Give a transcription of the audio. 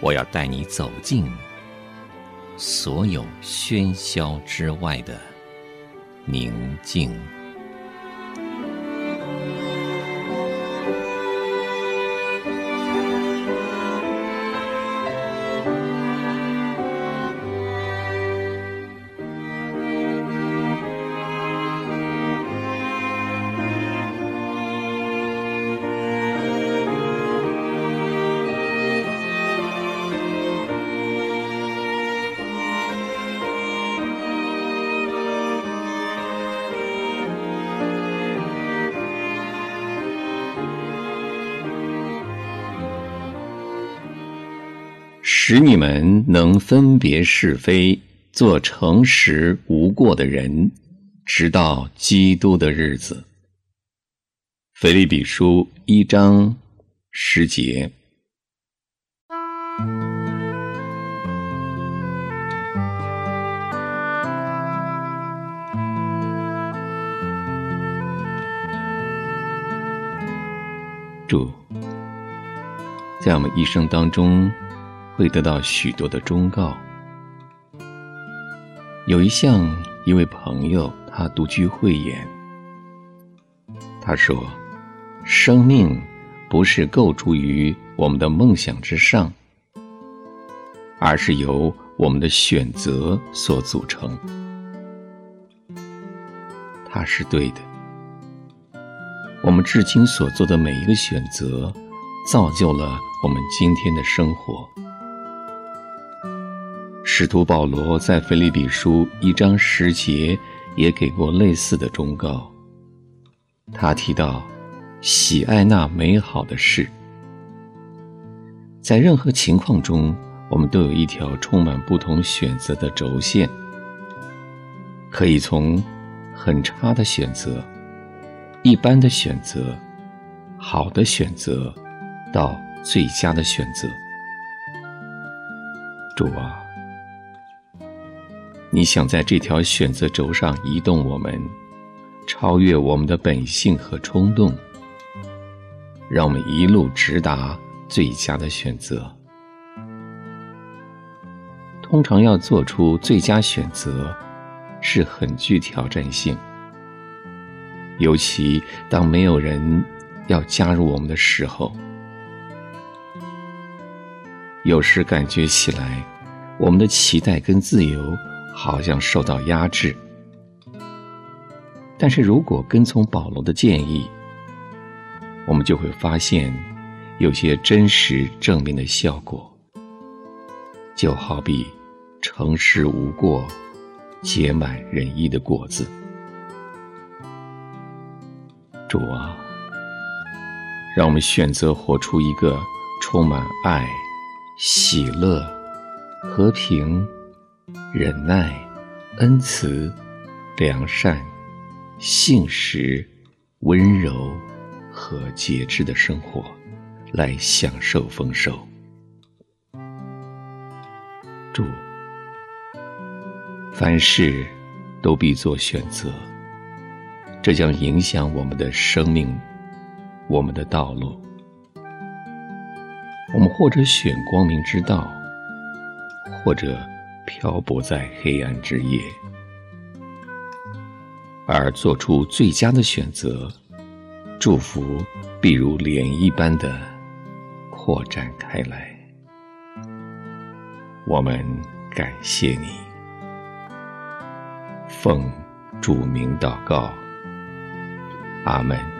我要带你走进所有喧嚣之外的宁静。使你们能分别是非，做诚实无过的人，直到基督的日子。腓立比书一章十节。主，在我们一生当中。会得到许多的忠告。有一项，一位朋友他独具慧眼。他说：“生命不是构筑于我们的梦想之上，而是由我们的选择所组成。”他是对的。我们至今所做的每一个选择，造就了我们今天的生活。使徒保罗在腓立比书一章十节也给过类似的忠告。他提到，喜爱那美好的事。在任何情况中，我们都有一条充满不同选择的轴线，可以从很差的选择、一般的选择、好的选择，到最佳的选择。主啊！你想在这条选择轴上移动我们，超越我们的本性和冲动，让我们一路直达最佳的选择。通常要做出最佳选择，是很具挑战性，尤其当没有人要加入我们的时候，有时感觉起来，我们的期待跟自由。好像受到压制，但是如果跟从保罗的建议，我们就会发现有些真实正面的效果，就好比诚实无过、结满仁义的果子。主啊，让我们选择活出一个充满爱、喜乐、和平。忍耐、恩慈、良善、信实、温柔和节制的生活，来享受丰收。主，凡事都必做选择，这将影响我们的生命，我们的道路。我们或者选光明之道，或者漂泊在黑暗之夜，而做出最佳的选择，祝福必如涟漪般的扩展开来。我们感谢你，奉主名祷告，阿门。